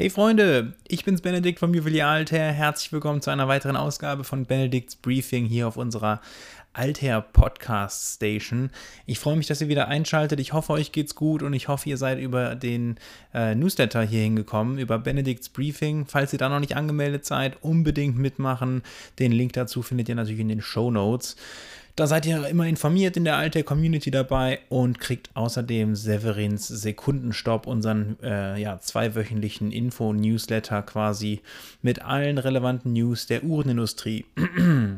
Hey Freunde, ich bin's Benedikt vom Juwelier Alter. Herzlich willkommen zu einer weiteren Ausgabe von Benedikts Briefing hier auf unserer Alter Podcast Station. Ich freue mich, dass ihr wieder einschaltet. Ich hoffe, euch geht's gut und ich hoffe, ihr seid über den äh, Newsletter hier hingekommen, über Benedikts Briefing. Falls ihr da noch nicht angemeldet seid, unbedingt mitmachen. Den Link dazu findet ihr natürlich in den Show Notes. Da seid ihr immer informiert in der Alter Community dabei und kriegt außerdem Severins Sekundenstopp, unseren äh, ja, zweiwöchentlichen Info-Newsletter quasi mit allen relevanten News der Uhrenindustrie.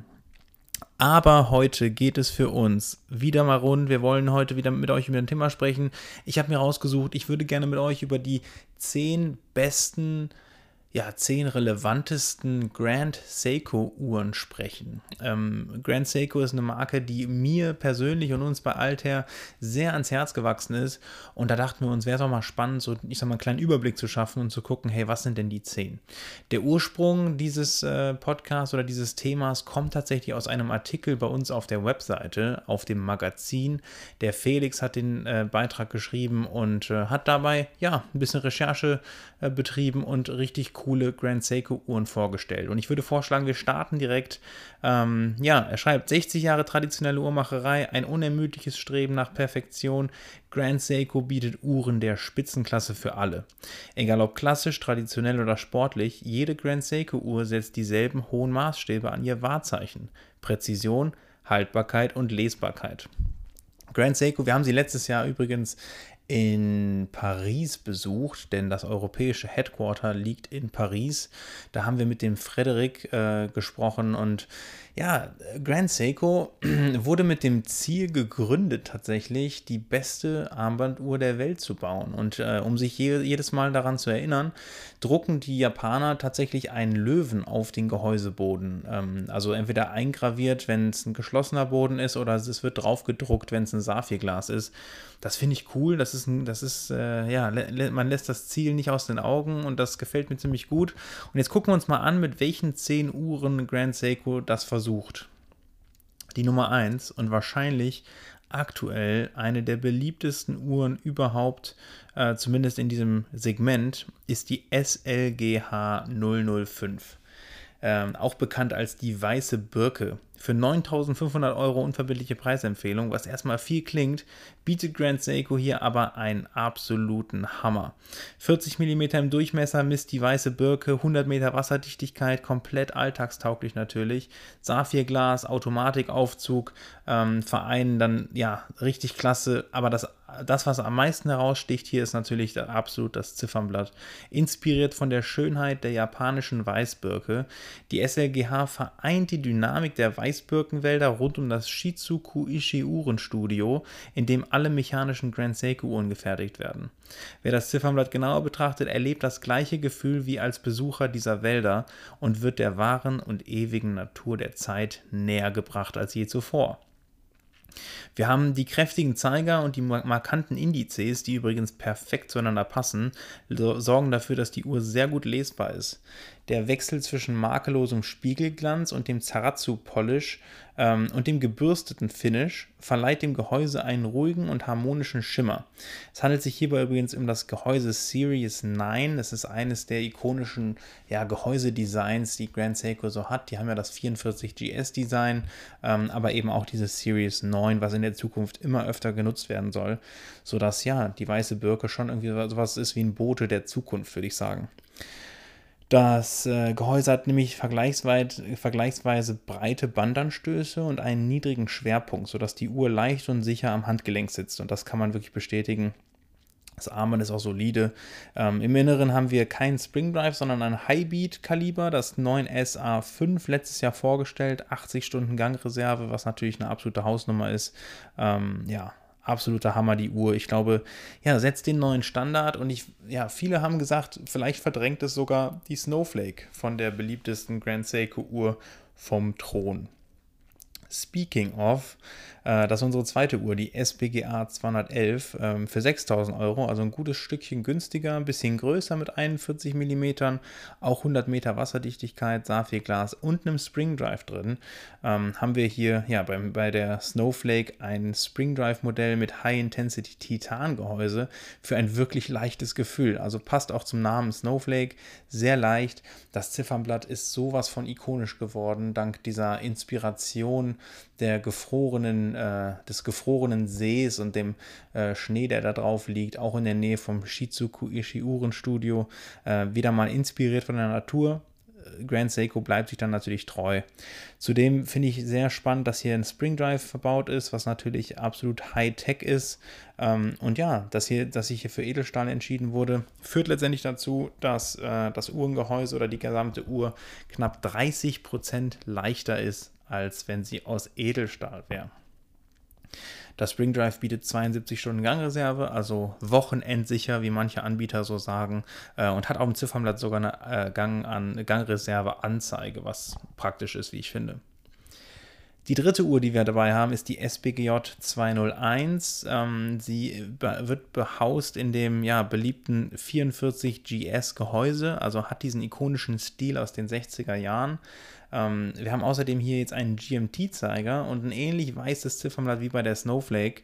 Aber heute geht es für uns wieder mal rund. Wir wollen heute wieder mit euch über ein Thema sprechen. Ich habe mir rausgesucht, ich würde gerne mit euch über die zehn besten ja, zehn relevantesten Grand Seiko Uhren sprechen. Ähm, Grand Seiko ist eine Marke, die mir persönlich und uns bei Altair sehr ans Herz gewachsen ist. Und da dachten wir uns, wäre es auch mal spannend, so, ich sag mal, einen kleinen Überblick zu schaffen und zu gucken, hey, was sind denn die zehn? Der Ursprung dieses äh, Podcasts oder dieses Themas kommt tatsächlich aus einem Artikel bei uns auf der Webseite, auf dem Magazin. Der Felix hat den äh, Beitrag geschrieben und äh, hat dabei, ja, ein bisschen Recherche äh, betrieben und richtig coole Grand Seiko Uhren vorgestellt. Und ich würde vorschlagen, wir starten direkt. Ähm, ja, er schreibt 60 Jahre traditionelle Uhrmacherei, ein unermüdliches Streben nach Perfektion. Grand Seiko bietet Uhren der Spitzenklasse für alle. Egal ob klassisch, traditionell oder sportlich, jede Grand Seiko Uhr setzt dieselben hohen Maßstäbe an ihr Wahrzeichen. Präzision, Haltbarkeit und Lesbarkeit. Grand Seiko, wir haben sie letztes Jahr übrigens in Paris besucht, denn das europäische Headquarter liegt in Paris. Da haben wir mit dem Frederik äh, gesprochen und ja, Grand Seiko wurde mit dem Ziel gegründet, tatsächlich die beste Armbanduhr der Welt zu bauen. Und äh, um sich je, jedes Mal daran zu erinnern, drucken die Japaner tatsächlich einen Löwen auf den Gehäuseboden. Ähm, also entweder eingraviert, wenn es ein geschlossener Boden ist, oder es wird drauf gedruckt, wenn es ein Saphirglas ist. Das finde ich cool. Das ist, ein, das ist äh, ja, man lässt das Ziel nicht aus den Augen und das gefällt mir ziemlich gut. Und jetzt gucken wir uns mal an, mit welchen 10 Uhren Grand Seiko das versucht. Die Nummer 1 und wahrscheinlich aktuell eine der beliebtesten Uhren überhaupt, äh, zumindest in diesem Segment, ist die SLGH 005. Ähm, auch bekannt als die weiße Birke. Für 9500 Euro unverbindliche Preisempfehlung, was erstmal viel klingt, bietet Grand Seiko hier aber einen absoluten Hammer. 40 mm im Durchmesser misst die weiße Birke, 100 Meter Wasserdichtigkeit, komplett alltagstauglich natürlich. Saphirglas, Automatikaufzug, ähm, vereinen dann ja richtig klasse, aber das das, was am meisten heraussticht hier, ist natürlich absolut das Ziffernblatt. Inspiriert von der Schönheit der japanischen Weißbirke. Die SLGH vereint die Dynamik der Weißbirke Eisbirkenwälder rund um das Shizuku Ishii Uhrenstudio, in dem alle mechanischen Grand Seiko Uhren gefertigt werden. Wer das Ziffernblatt genauer betrachtet, erlebt das gleiche Gefühl wie als Besucher dieser Wälder und wird der wahren und ewigen Natur der Zeit näher gebracht als je zuvor. Wir haben die kräftigen Zeiger und die markanten Indizes, die übrigens perfekt zueinander passen, sorgen dafür, dass die Uhr sehr gut lesbar ist. Der Wechsel zwischen makellosem Spiegelglanz und dem Zaratsu-Polish ähm, und dem gebürsteten Finish verleiht dem Gehäuse einen ruhigen und harmonischen Schimmer. Es handelt sich hierbei übrigens um das Gehäuse Series 9. Das ist eines der ikonischen ja, Gehäusedesigns, die Grand Seiko so hat. Die haben ja das 44 GS-Design, ähm, aber eben auch dieses Series 9, was in der Zukunft immer öfter genutzt werden soll, sodass ja die weiße Birke schon irgendwie sowas ist wie ein Bote der Zukunft, würde ich sagen. Das äh, Gehäuse hat nämlich vergleichsweise, breite Bandanstöße und einen niedrigen Schwerpunkt, sodass die Uhr leicht und sicher am Handgelenk sitzt. Und das kann man wirklich bestätigen. Das Armband ist auch solide. Ähm, Im Inneren haben wir keinen Spring Drive, sondern ein Highbeat-Kaliber, das 9SA5 letztes Jahr vorgestellt. 80 Stunden Gangreserve, was natürlich eine absolute Hausnummer ist. Ähm, ja, absoluter Hammer, die Uhr. Ich glaube, ja, setzt den neuen Standard und ich, ja, viele haben gesagt, vielleicht verdrängt es sogar die Snowflake von der beliebtesten Grand Seiko Uhr vom Thron. Speaking of, äh, das ist unsere zweite Uhr, die SBGA 211 ähm, für 6000 Euro, also ein gutes Stückchen günstiger, ein bisschen größer mit 41 mm, auch 100 Meter Wasserdichtigkeit, Saphirglas und einem Spring Drive drin. Ähm, haben wir hier ja, bei, bei der Snowflake ein Spring Drive Modell mit High Intensity Titan Gehäuse für ein wirklich leichtes Gefühl. Also passt auch zum Namen Snowflake, sehr leicht. Das Ziffernblatt ist sowas von ikonisch geworden, dank dieser Inspiration der gefrorenen, äh, des gefrorenen Sees und dem äh, Schnee, der da drauf liegt, auch in der Nähe vom Shizuku Ishiuren Studio, äh, wieder mal inspiriert von der Natur. Äh, Grand Seiko bleibt sich dann natürlich treu. Zudem finde ich sehr spannend, dass hier ein Spring Drive verbaut ist, was natürlich absolut High-Tech ist. Ähm, und ja, dass, hier, dass sich hier für Edelstahl entschieden wurde, führt letztendlich dazu, dass äh, das Uhrengehäuse oder die gesamte Uhr knapp 30% leichter ist als wenn sie aus Edelstahl wäre. Das Spring Drive bietet 72 Stunden Gangreserve, also wochenendsicher, wie manche Anbieter so sagen, äh, und hat auf dem Ziffernblatt sogar eine äh, Gang an Gangreserve-Anzeige, was praktisch ist, wie ich finde. Die dritte Uhr, die wir dabei haben, ist die SBGJ 201. Ähm, sie be wird behaust in dem ja, beliebten 44 GS Gehäuse, also hat diesen ikonischen Stil aus den 60er Jahren. Ähm, wir haben außerdem hier jetzt einen GMT-Zeiger und ein ähnlich weißes Ziffernblatt wie bei der Snowflake.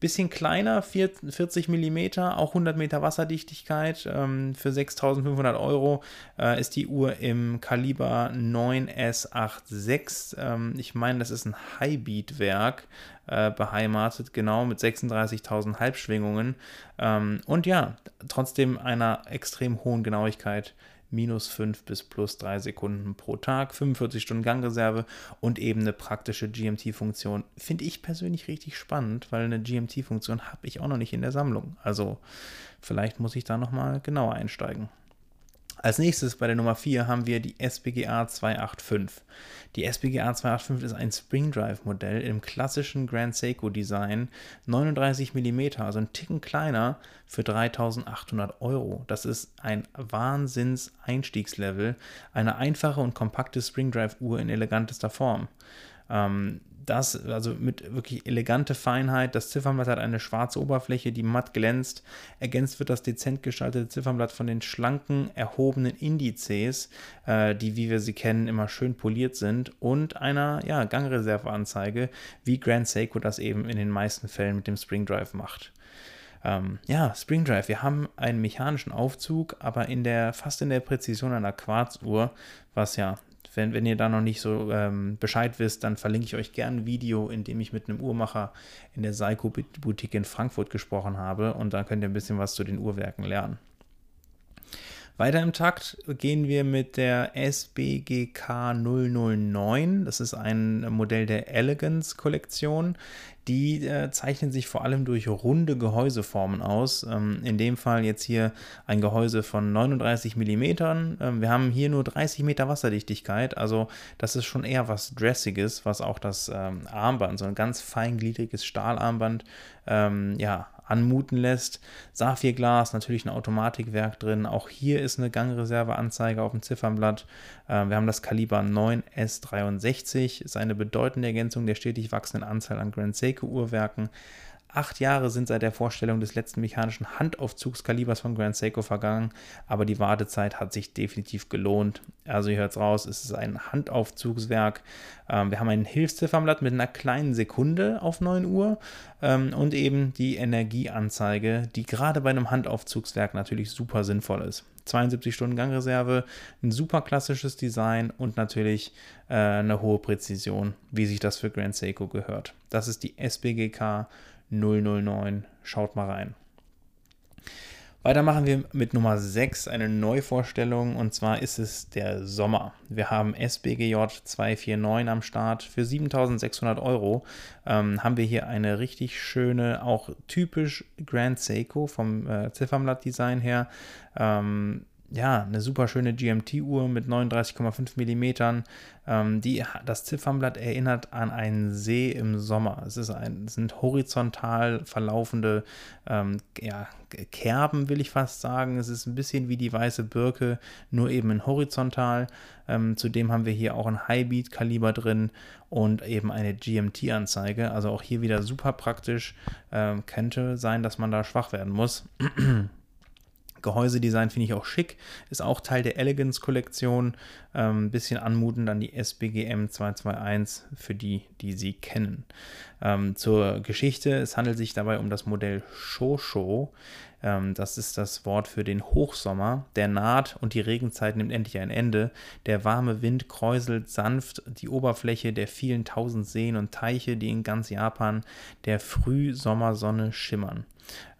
Bisschen kleiner, 40 mm, auch 100 Meter Wasserdichtigkeit. Ähm, für 6500 Euro äh, ist die Uhr im Kaliber 9S86. Ähm, ich meine, das ist ein Highbeat-Werk äh, beheimatet, genau mit 36.000 Halbschwingungen. Ähm, und ja, trotzdem einer extrem hohen Genauigkeit minus 5 bis plus 3 Sekunden pro Tag, 45 Stunden Gangreserve und eben eine praktische GMT-Funktion. Finde ich persönlich richtig spannend, weil eine GMT-Funktion habe ich auch noch nicht in der Sammlung. Also vielleicht muss ich da nochmal genauer einsteigen. Als nächstes bei der Nummer 4 haben wir die SBGA 285. Die SBGA 285 ist ein Spring Drive Modell im klassischen Grand Seiko Design, 39 mm, also ein Ticken kleiner für 3800 Euro. Das ist ein Wahnsinns-Einstiegslevel, eine einfache und kompakte Spring Drive Uhr in elegantester Form. Ähm, das, also mit wirklich elegante Feinheit. Das Ziffernblatt hat eine schwarze Oberfläche, die matt glänzt. Ergänzt wird das dezent gestaltete Ziffernblatt von den schlanken, erhobenen Indizes, äh, die, wie wir sie kennen, immer schön poliert sind und einer ja, Gangreserveanzeige, wie Grand Seiko das eben in den meisten Fällen mit dem Spring Drive macht. Ähm, ja, Spring Drive, wir haben einen mechanischen Aufzug, aber in der, fast in der Präzision einer Quarzuhr, was ja wenn, wenn ihr da noch nicht so ähm, Bescheid wisst, dann verlinke ich euch gerne ein Video, in dem ich mit einem Uhrmacher in der Seiko Boutique in Frankfurt gesprochen habe und da könnt ihr ein bisschen was zu den Uhrwerken lernen. Weiter im Takt gehen wir mit der SBGK 009. Das ist ein Modell der Elegance Kollektion. Die äh, zeichnen sich vor allem durch runde Gehäuseformen aus. Ähm, in dem Fall jetzt hier ein Gehäuse von 39 mm. Ähm, wir haben hier nur 30 Meter Wasserdichtigkeit, also das ist schon eher was Dressiges, was auch das ähm, Armband, so ein ganz feingliedriges Stahlarmband, ähm, ja, anmuten lässt. Saphirglas, natürlich ein Automatikwerk drin. Auch hier ist eine Gangreserveanzeige auf dem Ziffernblatt. Äh, wir haben das Kaliber 9S63, ist eine bedeutende Ergänzung der stetig wachsenden Anzahl an Grand Seiko-Uhrwerken. Acht Jahre sind seit der Vorstellung des letzten mechanischen Handaufzugskalibers von Grand Seiko vergangen, aber die Wartezeit hat sich definitiv gelohnt. Also ihr hört es raus, es ist ein Handaufzugswerk. Ähm, wir haben ein Hilfsziffernblatt mit einer kleinen Sekunde auf 9 Uhr ähm, und eben die Energieanzeige, die gerade bei einem Handaufzugswerk natürlich super sinnvoll ist. 72 Stunden Gangreserve, ein super klassisches Design und natürlich äh, eine hohe Präzision, wie sich das für Grand Seiko gehört. Das ist die SBGK 009. Schaut mal rein. Weiter machen wir mit Nummer 6 eine Neuvorstellung und zwar ist es der Sommer. Wir haben SBGJ 249 am Start. Für 7600 Euro ähm, haben wir hier eine richtig schöne, auch typisch Grand Seiko vom äh, Ziffernblatt-Design her. Ähm, ja, eine super schöne GMT-Uhr mit 39,5 Millimetern. Ähm, die, das Ziffernblatt erinnert an einen See im Sommer. Es, ist ein, es sind horizontal verlaufende ähm, ja, Kerben, will ich fast sagen. Es ist ein bisschen wie die weiße Birke, nur eben in horizontal. Ähm, zudem haben wir hier auch ein Highbeat-Kaliber drin und eben eine GMT-Anzeige. Also auch hier wieder super praktisch. Ähm, könnte sein, dass man da schwach werden muss. Gehäusedesign finde ich auch schick, ist auch Teil der Elegance-Kollektion. Ein ähm, bisschen anmutend an die SBGM 221 für die, die sie kennen. Ähm, zur Geschichte: Es handelt sich dabei um das Modell Shosho. Ähm, das ist das Wort für den Hochsommer. Der naht und die Regenzeit nimmt endlich ein Ende. Der warme Wind kräuselt sanft die Oberfläche der vielen tausend Seen und Teiche, die in ganz Japan der Frühsommersonne schimmern.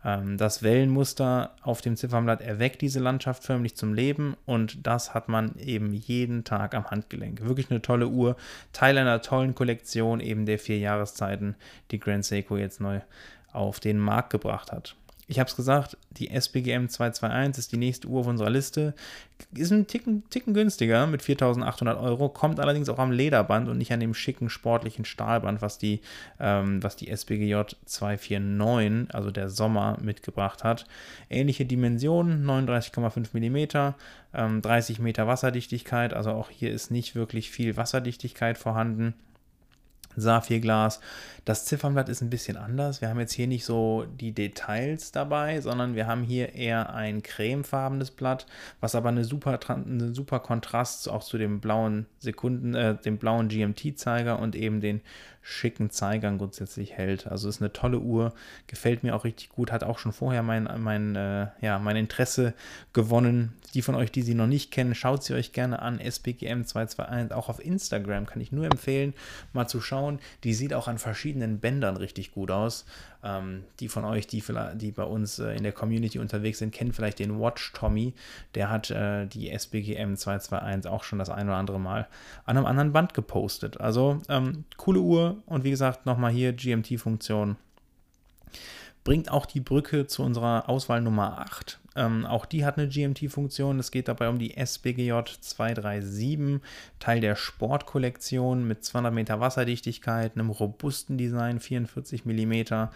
Ähm, das Wellenmuster auf dem Ziffernblatt erweckt diese Landschaft förmlich zum Leben und das hat man eben jeden Tag am Handgelenk. Wirklich eine tolle Uhr, Teil einer tollen Kollektion eben der vier Jahreszeiten, die Grand Seiko jetzt neu auf den Markt gebracht hat ich habe es gesagt, die SBGM 221 ist die nächste Uhr auf unserer Liste. Ist ein Ticken, Ticken günstiger mit 4.800 Euro, kommt allerdings auch am Lederband und nicht an dem schicken sportlichen Stahlband, was die, ähm, was die SBGJ 249, also der Sommer, mitgebracht hat. Ähnliche Dimensionen, 39,5 mm, ähm, 30 Meter Wasserdichtigkeit, also auch hier ist nicht wirklich viel Wasserdichtigkeit vorhanden. Saphirglas. Das Ziffernblatt ist ein bisschen anders. Wir haben jetzt hier nicht so die Details dabei, sondern wir haben hier eher ein cremefarbenes Blatt, was aber eine super, eine super Kontrast auch zu dem blauen Sekunden, äh, dem blauen GMT-Zeiger und eben den schicken Zeigern grundsätzlich hält. Also ist eine tolle Uhr, gefällt mir auch richtig gut, hat auch schon vorher mein, mein, äh, ja, mein Interesse gewonnen. Die von euch, die sie noch nicht kennen, schaut sie euch gerne an. SBGM 221, auch auf Instagram kann ich nur empfehlen, mal zu schauen. Die sieht auch an verschiedenen Bändern richtig gut aus. Ähm, die von euch, die, die bei uns äh, in der Community unterwegs sind, kennen vielleicht den Watch Tommy. Der hat äh, die SBGM 221 auch schon das ein oder andere Mal an einem anderen Band gepostet. Also ähm, coole Uhr und wie gesagt, nochmal hier GMT-Funktion bringt auch die Brücke zu unserer Auswahl Nummer 8. Ähm, auch die hat eine GMT-Funktion. Es geht dabei um die SBGJ 237, Teil der Sportkollektion mit 200 Meter Wasserdichtigkeit, einem robusten Design, 44 mm,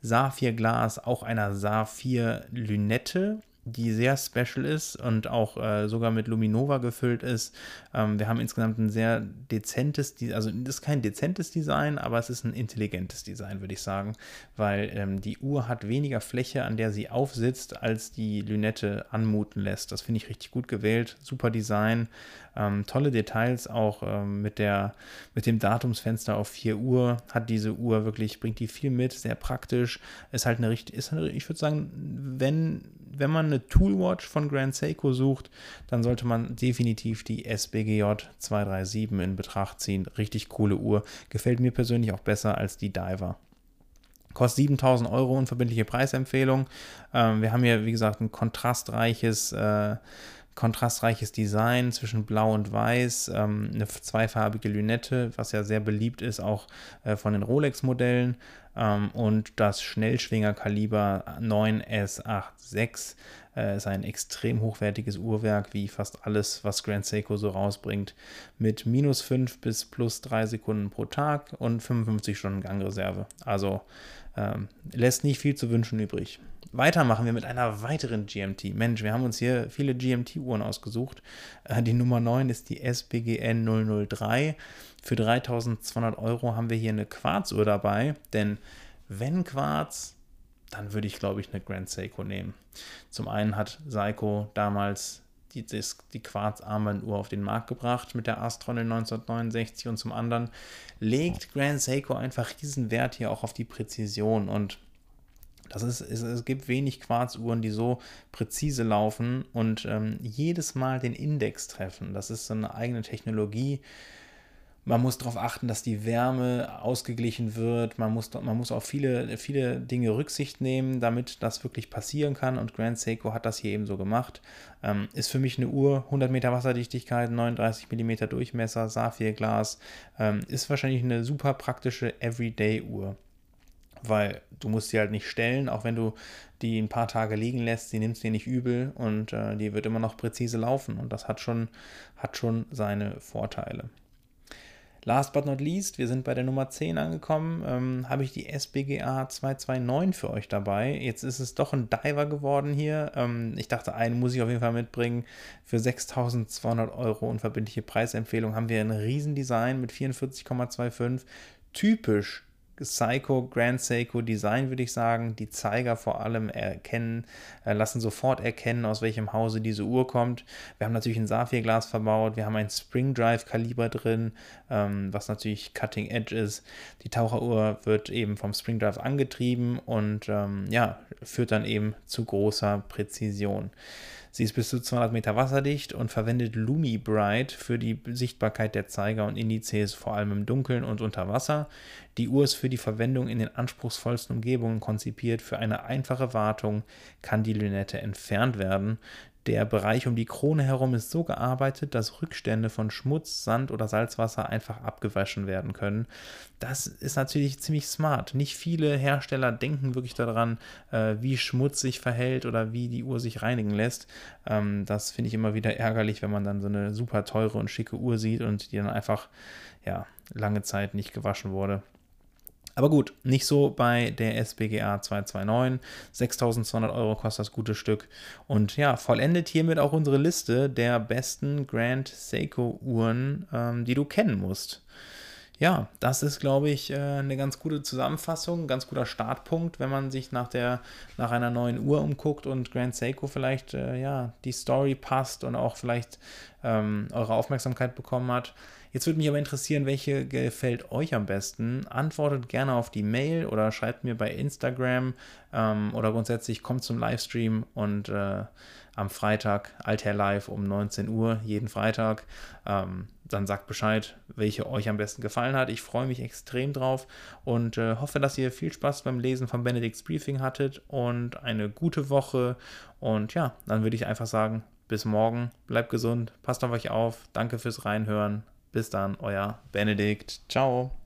Saphirglas, auch einer Saphir-Lünette die sehr special ist und auch äh, sogar mit Luminova gefüllt ist. Ähm, wir haben insgesamt ein sehr dezentes, also das ist kein dezentes Design, aber es ist ein intelligentes Design, würde ich sagen, weil ähm, die Uhr hat weniger Fläche, an der sie aufsitzt, als die Lünette anmuten lässt. Das finde ich richtig gut gewählt, super Design, ähm, tolle Details auch ähm, mit, der, mit dem Datumsfenster auf 4 Uhr. Hat diese Uhr wirklich, bringt die viel mit, sehr praktisch, ist halt eine richtig, ist eine, ich würde sagen, wenn wenn man eine Toolwatch von Grand Seiko sucht, dann sollte man definitiv die SBGJ 237 in Betracht ziehen. Richtig coole Uhr. Gefällt mir persönlich auch besser als die Diver. Kostet 7000 Euro, unverbindliche Preisempfehlung. Ähm, wir haben hier, wie gesagt, ein kontrastreiches, äh, kontrastreiches Design zwischen Blau und Weiß, ähm, eine zweifarbige Lünette, was ja sehr beliebt ist, auch äh, von den Rolex-Modellen ähm, und das Schnellschwingerkaliber 9S86 äh, ist ein extrem hochwertiges Uhrwerk, wie fast alles, was Grand Seiko so rausbringt, mit minus 5 bis plus 3 Sekunden pro Tag und 55 Stunden Gangreserve. Also ähm, lässt nicht viel zu wünschen übrig. Weiter machen wir mit einer weiteren GMT. Mensch, wir haben uns hier viele GMT-Uhren ausgesucht. Äh, die Nummer 9 ist die SBGN 003. Für 3200 Euro haben wir hier eine Quarzuhr dabei, denn wenn Quarz, dann würde ich, glaube ich, eine Grand Seiko nehmen. Zum einen hat Seiko damals die, die Quarz-Armbanduhr auf den Markt gebracht mit der Astron in 1969 und zum anderen legt Grand Seiko einfach diesen Wert hier auch auf die Präzision und das ist, es, es gibt wenig Quarzuhren, die so präzise laufen und ähm, jedes Mal den Index treffen. Das ist so eine eigene Technologie. Man muss darauf achten, dass die Wärme ausgeglichen wird. Man muss, man muss auf viele, viele Dinge Rücksicht nehmen, damit das wirklich passieren kann. Und Grand Seiko hat das hier eben so gemacht. Ähm, ist für mich eine Uhr, 100 Meter Wasserdichtigkeit, 39 mm Durchmesser, Saphirglas. Ähm, ist wahrscheinlich eine super praktische Everyday-Uhr. weil du musst sie halt nicht stellen, auch wenn du die ein paar Tage liegen lässt, sie nimmt es dir nicht übel und äh, die wird immer noch präzise laufen und das hat schon, hat schon seine Vorteile. Last but not least, wir sind bei der Nummer 10 angekommen, ähm, habe ich die SBGA 229 für euch dabei. Jetzt ist es doch ein Diver geworden hier. Ähm, ich dachte, einen muss ich auf jeden Fall mitbringen. Für 6.200 Euro unverbindliche Preisempfehlung haben wir ein Riesendesign mit 44,25. Typisch Seiko, Grand Seiko Design, würde ich sagen. Die Zeiger vor allem erkennen, äh, lassen sofort erkennen, aus welchem Hause diese Uhr kommt. Wir haben natürlich ein Saphirglas verbaut, wir haben ein Spring Drive Kaliber drin, ähm, was natürlich Cutting Edge ist. Die Taucheruhr wird eben vom Spring Drive angetrieben und ähm, ja, führt dann eben zu großer Präzision. Sie ist bis zu 200 Meter wasserdicht und verwendet Lumi Bright für die Sichtbarkeit der Zeiger und Indizes, vor allem im Dunkeln und unter Wasser. Die Uhr ist für die Verwendung in den anspruchsvollsten Umgebungen konzipiert. Für eine einfache Wartung kann die Lünette entfernt werden. Der Bereich um die Krone herum ist so gearbeitet, dass Rückstände von Schmutz, Sand oder Salzwasser einfach abgewaschen werden können. Das ist natürlich ziemlich smart. Nicht viele Hersteller denken wirklich daran, äh, wie Schmutz sich verhält oder wie die Uhr sich reinigen lässt. Ähm, das finde ich immer wieder ärgerlich, wenn man dann so eine super teure und schicke Uhr sieht und die dann einfach ja, lange Zeit nicht gewaschen wurde. Aber gut, nicht so bei der SBGA 229. 6200 Euro kostet das gute Stück. Und ja, vollendet hiermit auch unsere Liste der besten Grand Seiko Uhren, ähm, die du kennen musst. Ja, das ist, glaube ich, äh, eine ganz gute Zusammenfassung, ein ganz guter Startpunkt, wenn man sich nach, der, nach einer neuen Uhr umguckt und Grand Seiko vielleicht äh, ja, die Story passt und auch vielleicht ähm, eure Aufmerksamkeit bekommen hat. Jetzt würde mich aber interessieren, welche gefällt euch am besten. Antwortet gerne auf die Mail oder schreibt mir bei Instagram ähm, oder grundsätzlich kommt zum Livestream und äh, am Freitag, Alther Live um 19 Uhr, jeden Freitag. Ähm, dann sagt Bescheid, welche euch am besten gefallen hat. Ich freue mich extrem drauf und äh, hoffe, dass ihr viel Spaß beim Lesen von Benedicts Briefing hattet und eine gute Woche. Und ja, dann würde ich einfach sagen, bis morgen, bleibt gesund, passt auf euch auf, danke fürs Reinhören. Bis dann, euer Benedikt. Ciao.